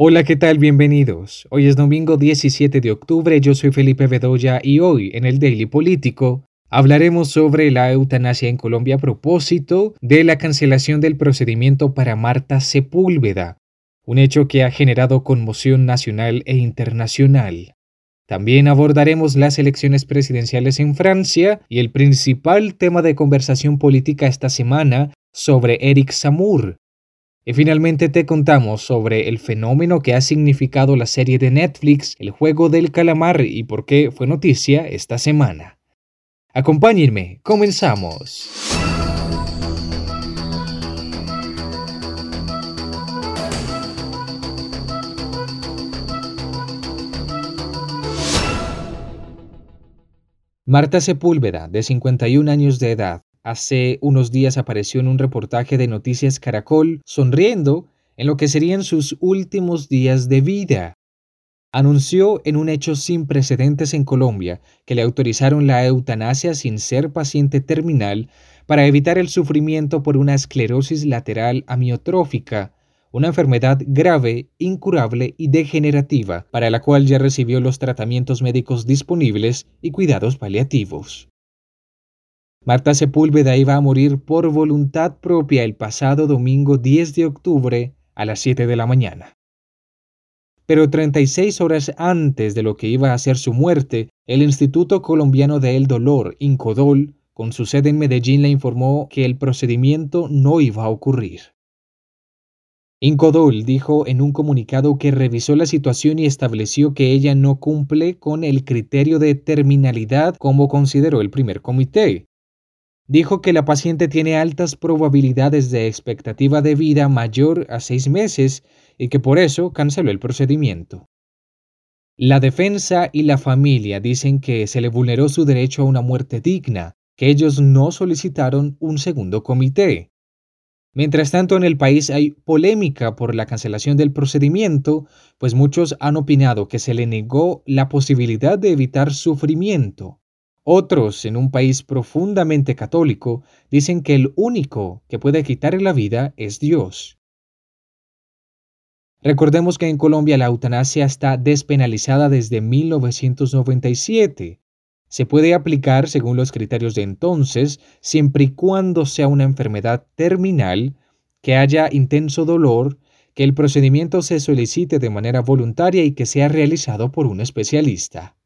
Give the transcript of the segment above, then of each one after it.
Hola, ¿qué tal? Bienvenidos. Hoy es domingo 17 de octubre, yo soy Felipe Bedoya y hoy en el Daily Político hablaremos sobre la eutanasia en Colombia a propósito de la cancelación del procedimiento para Marta Sepúlveda, un hecho que ha generado conmoción nacional e internacional. También abordaremos las elecciones presidenciales en Francia y el principal tema de conversación política esta semana sobre Eric Samur, y finalmente te contamos sobre el fenómeno que ha significado la serie de Netflix El juego del calamar y por qué fue noticia esta semana. Acompáñenme, comenzamos. Marta Sepúlveda, de 51 años de edad, Hace unos días apareció en un reportaje de Noticias Caracol sonriendo en lo que serían sus últimos días de vida. Anunció en un hecho sin precedentes en Colombia que le autorizaron la eutanasia sin ser paciente terminal para evitar el sufrimiento por una esclerosis lateral amiotrófica, una enfermedad grave, incurable y degenerativa, para la cual ya recibió los tratamientos médicos disponibles y cuidados paliativos. Marta Sepúlveda iba a morir por voluntad propia el pasado domingo 10 de octubre a las 7 de la mañana. Pero 36 horas antes de lo que iba a ser su muerte, el Instituto Colombiano del Dolor, Incodol, con su sede en Medellín, le informó que el procedimiento no iba a ocurrir. Incodol dijo en un comunicado que revisó la situación y estableció que ella no cumple con el criterio de terminalidad como consideró el primer comité, dijo que la paciente tiene altas probabilidades de expectativa de vida mayor a seis meses y que por eso canceló el procedimiento. La defensa y la familia dicen que se le vulneró su derecho a una muerte digna, que ellos no solicitaron un segundo comité. Mientras tanto, en el país hay polémica por la cancelación del procedimiento, pues muchos han opinado que se le negó la posibilidad de evitar sufrimiento, otros, en un país profundamente católico, dicen que el único que puede quitar la vida es Dios. Recordemos que en Colombia la eutanasia está despenalizada desde 1997. Se puede aplicar según los criterios de entonces, siempre y cuando sea una enfermedad terminal, que haya intenso dolor, que el procedimiento se solicite de manera voluntaria y que sea realizado por un especialista.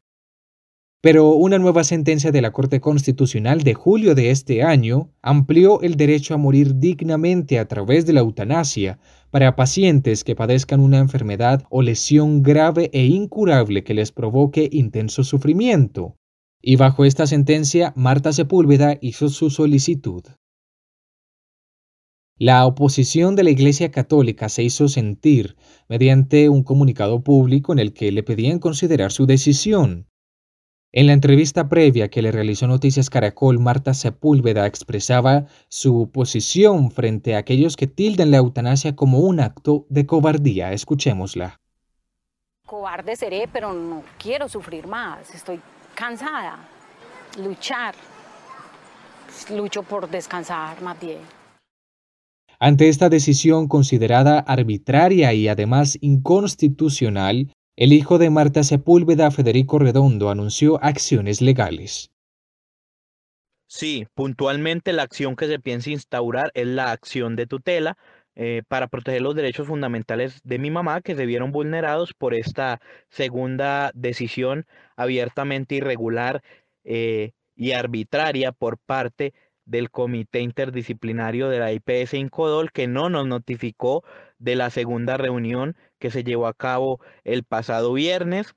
Pero una nueva sentencia de la Corte Constitucional de julio de este año amplió el derecho a morir dignamente a través de la eutanasia para pacientes que padezcan una enfermedad o lesión grave e incurable que les provoque intenso sufrimiento. Y bajo esta sentencia, Marta Sepúlveda hizo su solicitud. La oposición de la Iglesia Católica se hizo sentir mediante un comunicado público en el que le pedían considerar su decisión. En la entrevista previa que le realizó Noticias Caracol, Marta Sepúlveda expresaba su posición frente a aquellos que tilden la eutanasia como un acto de cobardía. Escuchémosla. Cobarde seré, pero no quiero sufrir más. Estoy cansada. Luchar. Lucho por descansar más bien. Ante esta decisión considerada arbitraria y además inconstitucional, el hijo de Marta Sepúlveda, Federico Redondo, anunció acciones legales. Sí, puntualmente la acción que se piensa instaurar es la acción de tutela eh, para proteger los derechos fundamentales de mi mamá que se vieron vulnerados por esta segunda decisión abiertamente irregular eh, y arbitraria por parte del Comité Interdisciplinario de la IPS Incodol que no nos notificó de la segunda reunión que se llevó a cabo el pasado viernes.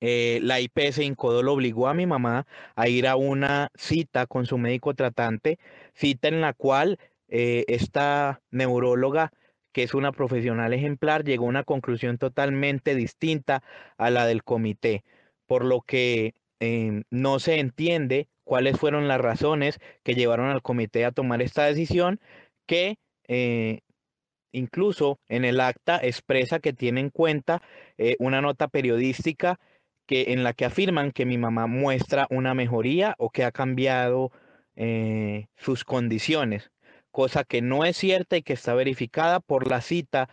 Eh, la IPS Incodol obligó a mi mamá a ir a una cita con su médico tratante, cita en la cual eh, esta neuróloga, que es una profesional ejemplar, llegó a una conclusión totalmente distinta a la del comité, por lo que em, no se entiende cuáles fueron las razones que llevaron al comité a tomar esta decisión que eh, incluso en el acta expresa que tiene en cuenta eh, una nota periodística que, en la que afirman que mi mamá muestra una mejoría o que ha cambiado eh, sus condiciones, cosa que no es cierta y que está verificada por la cita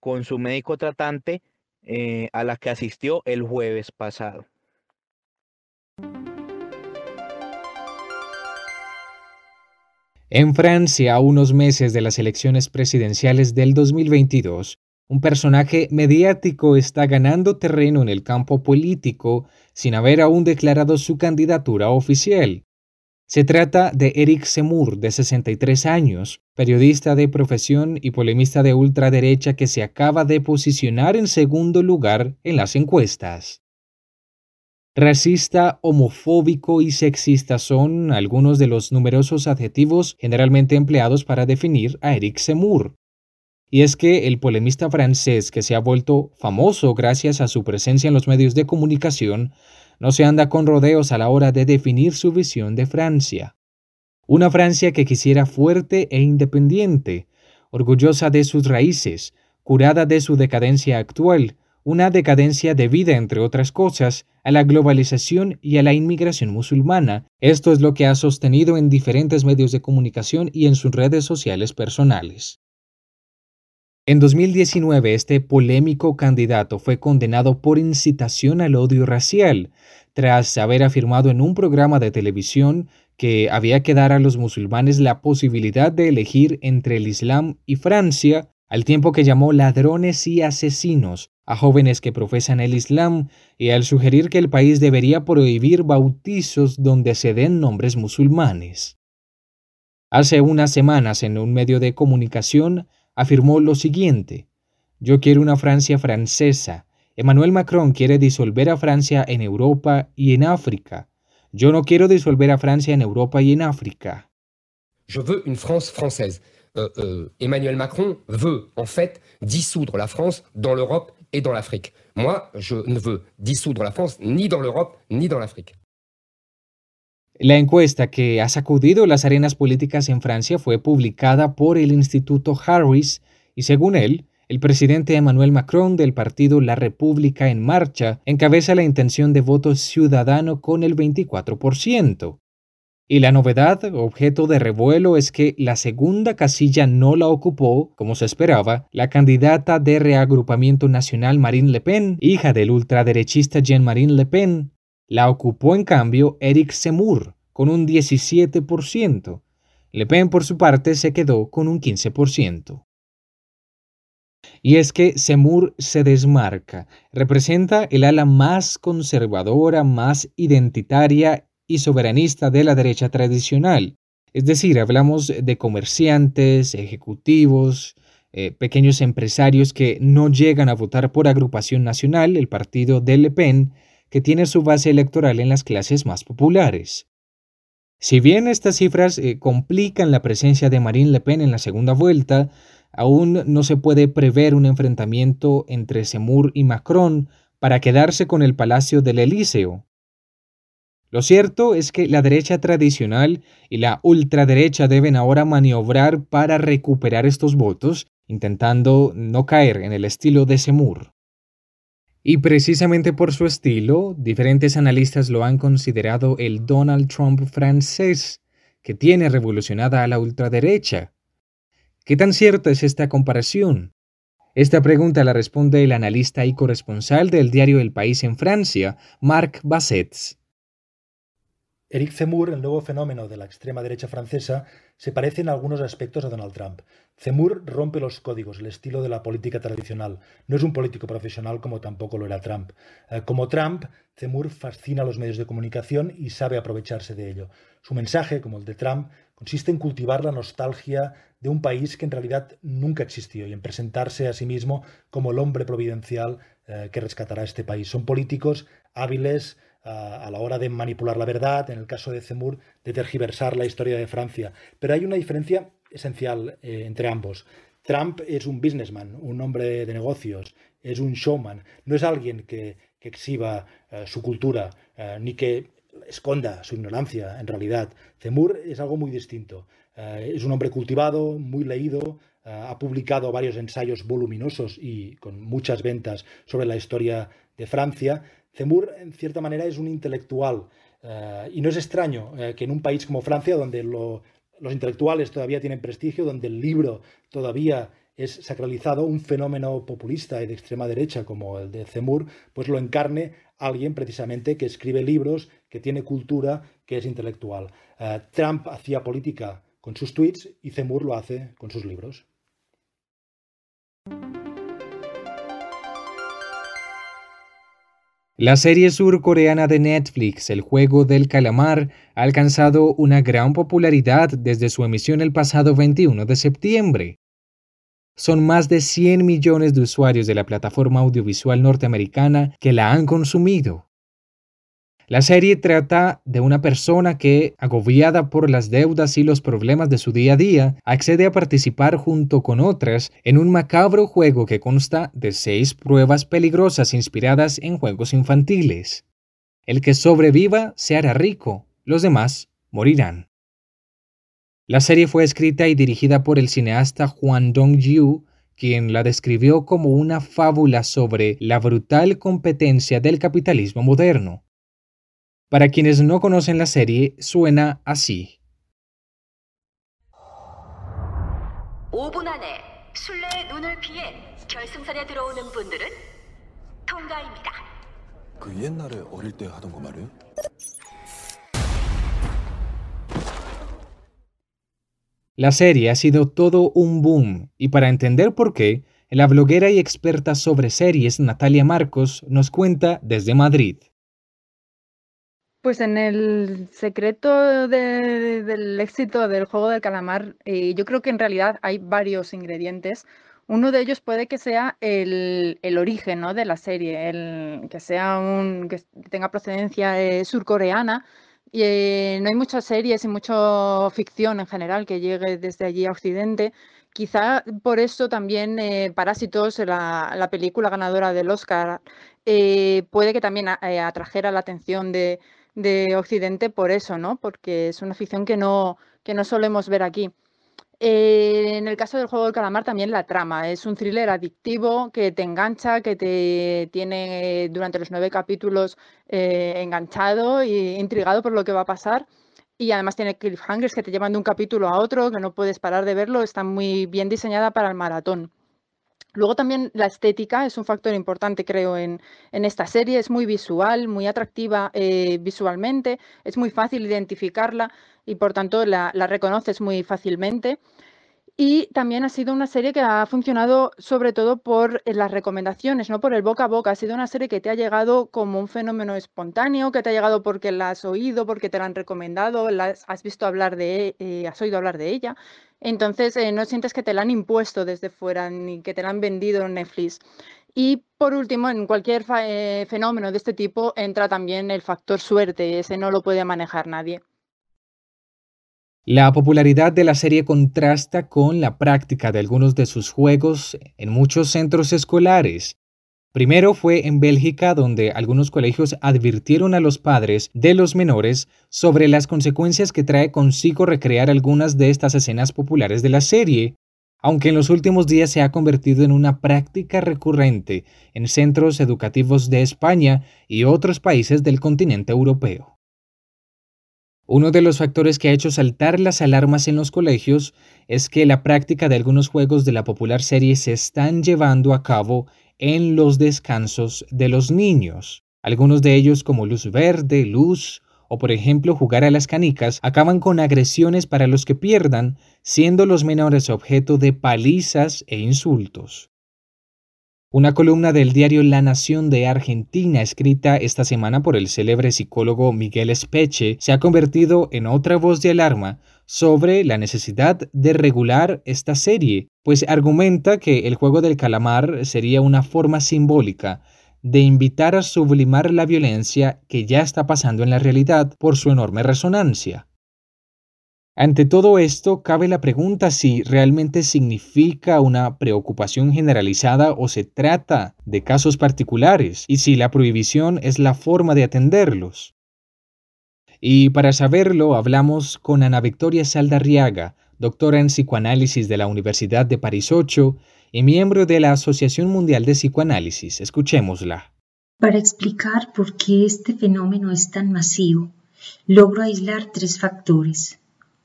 con su médico tratante eh, a la que asistió el jueves pasado. En Francia, a unos meses de las elecciones presidenciales del 2022, un personaje mediático está ganando terreno en el campo político sin haber aún declarado su candidatura oficial. Se trata de Eric Zemmour, de 63 años, periodista de profesión y polemista de ultraderecha que se acaba de posicionar en segundo lugar en las encuestas. Racista, homofóbico y sexista son algunos de los numerosos adjetivos generalmente empleados para definir a Eric Zemmour. Y es que el polemista francés, que se ha vuelto famoso gracias a su presencia en los medios de comunicación, no se anda con rodeos a la hora de definir su visión de Francia. Una Francia que quisiera fuerte e independiente, orgullosa de sus raíces, curada de su decadencia actual, una decadencia debida, entre otras cosas, a la globalización y a la inmigración musulmana. Esto es lo que ha sostenido en diferentes medios de comunicación y en sus redes sociales personales. En 2019, este polémico candidato fue condenado por incitación al odio racial, tras haber afirmado en un programa de televisión que había que dar a los musulmanes la posibilidad de elegir entre el Islam y Francia, al tiempo que llamó ladrones y asesinos a jóvenes que profesan el Islam y al sugerir que el país debería prohibir bautizos donde se den nombres musulmanes. Hace unas semanas en un medio de comunicación afirmó lo siguiente, yo quiero una Francia francesa, Emmanuel Macron quiere disolver a Francia en Europa y en África, yo no quiero disolver a Francia en Europa y en África. Je veux une France française. Euh, euh, Emmanuel Macron veut en fait dissoudre la France dans l'Europe et dans l'Afrique. Moi, je ne veux dissoudre la France ni dans l'Europe ni dans l'Afrique. La encuesta que ha sacudido las arenas políticas en Francia fue publicada por el Instituto Harris y según él, el presidente Emmanuel Macron del partido La República en Marcha encabeza la intención de voto ciudadano con el 24%. Y la novedad, objeto de revuelo, es que la segunda casilla no la ocupó, como se esperaba, la candidata de reagrupamiento nacional Marine Le Pen, hija del ultraderechista Jean-Marine Le Pen. La ocupó en cambio Eric Zemmour, con un 17%. Le Pen, por su parte, se quedó con un 15%. Y es que Zemmour se desmarca, representa el ala más conservadora, más identitaria y soberanista de la derecha tradicional. Es decir, hablamos de comerciantes, ejecutivos, eh, pequeños empresarios que no llegan a votar por agrupación nacional, el partido de Le Pen, que tiene su base electoral en las clases más populares. Si bien estas cifras eh, complican la presencia de Marine Le Pen en la segunda vuelta, aún no se puede prever un enfrentamiento entre Zemmour y Macron para quedarse con el Palacio del Elíseo. Lo cierto es que la derecha tradicional y la ultraderecha deben ahora maniobrar para recuperar estos votos, intentando no caer en el estilo de Semur. Y precisamente por su estilo, diferentes analistas lo han considerado el Donald Trump francés, que tiene revolucionada a la ultraderecha. ¿Qué tan cierta es esta comparación? Esta pregunta la responde el analista y corresponsal del diario El País en Francia, Marc Bassets. Eric Zemmour, el nuevo fenómeno de la extrema derecha francesa, se parece en algunos aspectos a Donald Trump. Zemmour rompe los códigos, el estilo de la política tradicional. No es un político profesional como tampoco lo era Trump. Eh, como Trump, Zemmour fascina a los medios de comunicación y sabe aprovecharse de ello. Su mensaje, como el de Trump, consiste en cultivar la nostalgia de un país que en realidad nunca existió y en presentarse a sí mismo como el hombre providencial eh, que rescatará este país. Son políticos hábiles, a la hora de manipular la verdad, en el caso de Zemmour, de tergiversar la historia de Francia. Pero hay una diferencia esencial eh, entre ambos. Trump es un businessman, un hombre de negocios, es un showman, no es alguien que, exhiba eh, su cultura, eh, ni que esconda su ignorancia, en realidad. Zemmour es algo muy distinto. es un hombre cultivado, muy leído, ha publicado varios ensayos voluminosos y con muchas ventas sobre la historia de Francia, Zemmour, en cierta manera, es un intelectual. Eh, y no es extraño eh, que en un país como Francia, donde los intelectuales todavía tienen prestigio, donde el libro todavía es sacralizado, un fenómeno populista y de extrema derecha como el de Zemur, pues lo encarne alguien precisamente que escribe libros, que tiene cultura, que es intelectual. Eh, Trump hacía política con sus tweets y Zemur lo hace con sus libros. La serie surcoreana de Netflix, El juego del calamar, ha alcanzado una gran popularidad desde su emisión el pasado 21 de septiembre. Son más de 100 millones de usuarios de la plataforma audiovisual norteamericana que la han consumido. La serie trata de una persona que, agobiada por las deudas y los problemas de su día a día, accede a participar junto con otras en un macabro juego que consta de seis pruebas peligrosas inspiradas en juegos infantiles. El que sobreviva se hará rico, los demás morirán. La serie fue escrita y dirigida por el cineasta Juan Dong-yu, quien la describió como una fábula sobre la brutal competencia del capitalismo moderno para quienes no conocen la serie, suena así. La serie ha sido todo un boom y para entender por qué, la bloguera y experta sobre series Natalia Marcos nos cuenta desde Madrid. Pues en el secreto del éxito del juego del calamar, eh, yo creo que en realidad hay varios ingredientes. Uno de ellos puede que sea el, origen ¿no? de la serie, que sea un que tenga procedencia eh, surcoreana. Y, eh, no hay muchas series y mucha ficción en general que llegue desde allí a Occidente. Quizá por eso también Parásitos, la, película ganadora del Oscar, puede que también atrajera la atención de, de Occidente por eso, ¿no? Porque es una ficción que no, que no solemos ver aquí. Eh, en el caso del juego del calamar también la trama. Es un thriller adictivo que te engancha, que te tiene durante los nueve capítulos eh, enganchado e intrigado por lo que va a pasar. Y además tiene cliffhangers que te llevan de un capítulo a otro, que no puedes parar de verlo. Está muy bien diseñada para el maratón. Luego también la estética es un factor importante, creo, en, esta serie. Es muy visual, muy atractiva eh, visualmente, es muy fácil identificarla y por tanto la, la reconoces muy fácilmente. Y también ha sido una serie que ha funcionado sobre todo por eh, las recomendaciones, no por el boca a boca. Ha sido una serie que te ha llegado como un fenómeno espontáneo, que te ha llegado porque la has oído, porque te la han recomendado, has visto hablar de, eh, has oído hablar de ella. Entonces eh, no sientes que te la han impuesto desde fuera ni que te la han vendido en Netflix. Y por último, en cualquier fenómeno de este tipo entra también el factor suerte, ese no lo puede manejar nadie. La popularidad de la serie contrasta con la práctica de algunos de sus juegos en muchos centros escolares. Primero fue en Bélgica donde algunos colegios advirtieron a los padres de los menores sobre las consecuencias que trae consigo recrear algunas de estas escenas populares de la serie, aunque en los últimos días se ha convertido en una práctica recurrente en centros educativos de España y otros países del continente europeo. Uno de los factores que ha hecho saltar las alarmas en los colegios es que la práctica de algunos juegos de la popular serie se están llevando a cabo en los descansos de los niños. Algunos de ellos como luz verde, luz o por ejemplo jugar a las canicas acaban con agresiones para los que pierdan, siendo los menores objeto de palizas e insultos. Una columna del diario La Nación de Argentina, escrita esta semana por el célebre psicólogo Miguel Espeche, se ha convertido en otra voz de alarma sobre la necesidad de regular esta serie, pues argumenta que el juego del calamar sería una forma simbólica de invitar a sublimar la violencia que ya está pasando en la realidad por su enorme resonancia. Ante todo esto, cabe la pregunta si realmente significa una preocupación generalizada o se trata de casos particulares y si la prohibición es la forma de atenderlos. Y para saberlo, hablamos con Ana Victoria Saldarriaga, doctora en psicoanálisis de la Universidad de París 8 y miembro de la Asociación Mundial de Psicoanálisis. Escuchémosla. Para explicar por qué este fenómeno es tan masivo, logro aislar tres factores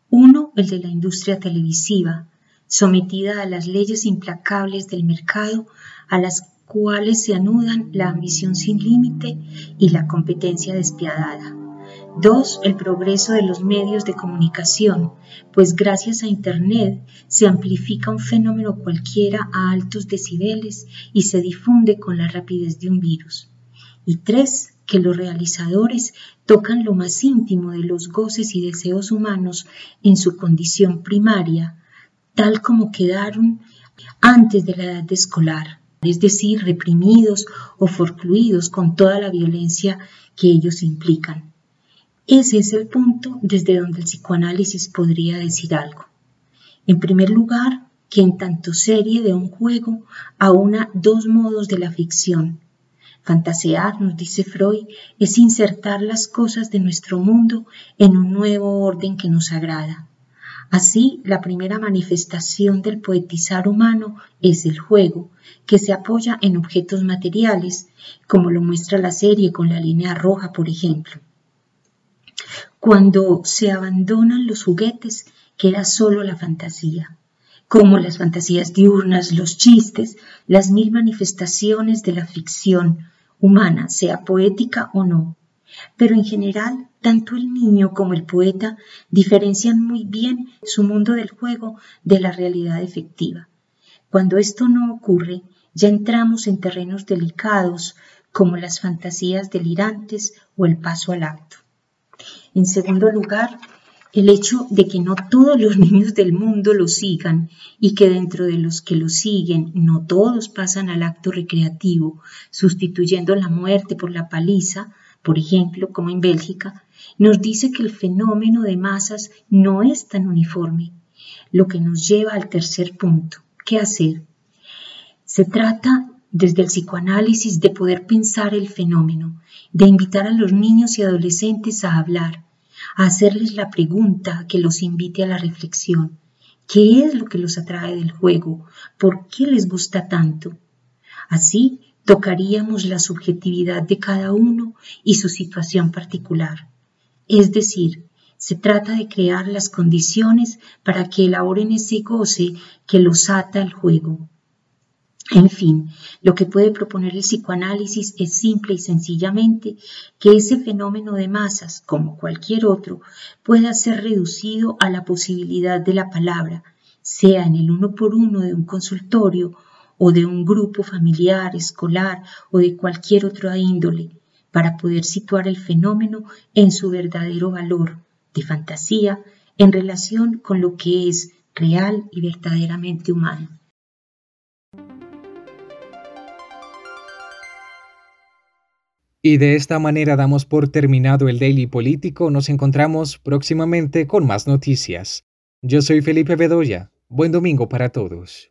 uno, el de la industria televisiva, sometida a las leyes implacables del mercado, a las cuales se anudan la ambición sin límite y la competencia despiadada. Dos, el progreso de los medios de comunicación, pues gracias a Internet se amplifica un fenómeno cualquiera a altos decibeles y se difunde con la rapidez de un virus. Y tres, que los realizadores tocan lo más íntimo de los goces y deseos humanos en su condición primaria, tal como quedaron antes de la edad escolar, es decir, reprimidos o forcluidos con toda la violencia que ellos implican. Ese es el punto desde donde el psicoanálisis podría decir algo. En primer lugar, que en tanto serie de un juego aúna dos modos de la ficción. Fantasear, nos dice Freud, es insertar las cosas de nuestro mundo en un nuevo orden que nos agrada. Así, la primera manifestación del poetizar humano es el juego, que se apoya en objetos materiales, como lo muestra la serie con la línea roja, por ejemplo. Cuando se abandonan los juguetes, queda solo la fantasía, como las fantasías diurnas, los chistes, las mil manifestaciones de la ficción humana, sea poética o no. Pero en general, tanto el niño como el poeta diferencian muy bien su mundo del juego de la realidad efectiva. Cuando esto no ocurre, ya entramos en terrenos delicados como las fantasías delirantes o el paso al acto. En segundo lugar, el hecho de que no todos los niños del mundo lo sigan y que dentro de los que lo siguen no todos pasan al acto recreativo, sustituyendo la muerte por la paliza, por ejemplo, como en Bélgica, nos dice que el fenómeno de masas no es tan uniforme, lo que nos lleva al tercer punto. ¿Qué hacer? Se trata desde el psicoanálisis de poder pensar el fenómeno, de invitar a los niños y adolescentes a hablar, a hacerles la pregunta que los invite a la reflexión. ¿Qué es lo que los atrae del juego? ¿Por qué les gusta tanto? Así tocaríamos la subjetividad de cada uno y su situación particular. Es decir, se trata de crear las condiciones para que elaboren ese goce que los ata al juego. En fin, lo que puede proponer el psicoanálisis es simple y sencillamente que ese fenómeno de masas, como cualquier otro, pueda ser reducido a la posibilidad de la palabra, sea en el uno por uno de un consultorio o de un grupo familiar, escolar o de cualquier otra índole, para poder situar el fenómeno en su verdadero valor de fantasía en relación con lo que es real y verdaderamente humano. Y de esta manera damos por terminado el Daily Político. Nos encontramos próximamente con más noticias. Yo soy Felipe Bedoya. Buen domingo para todos.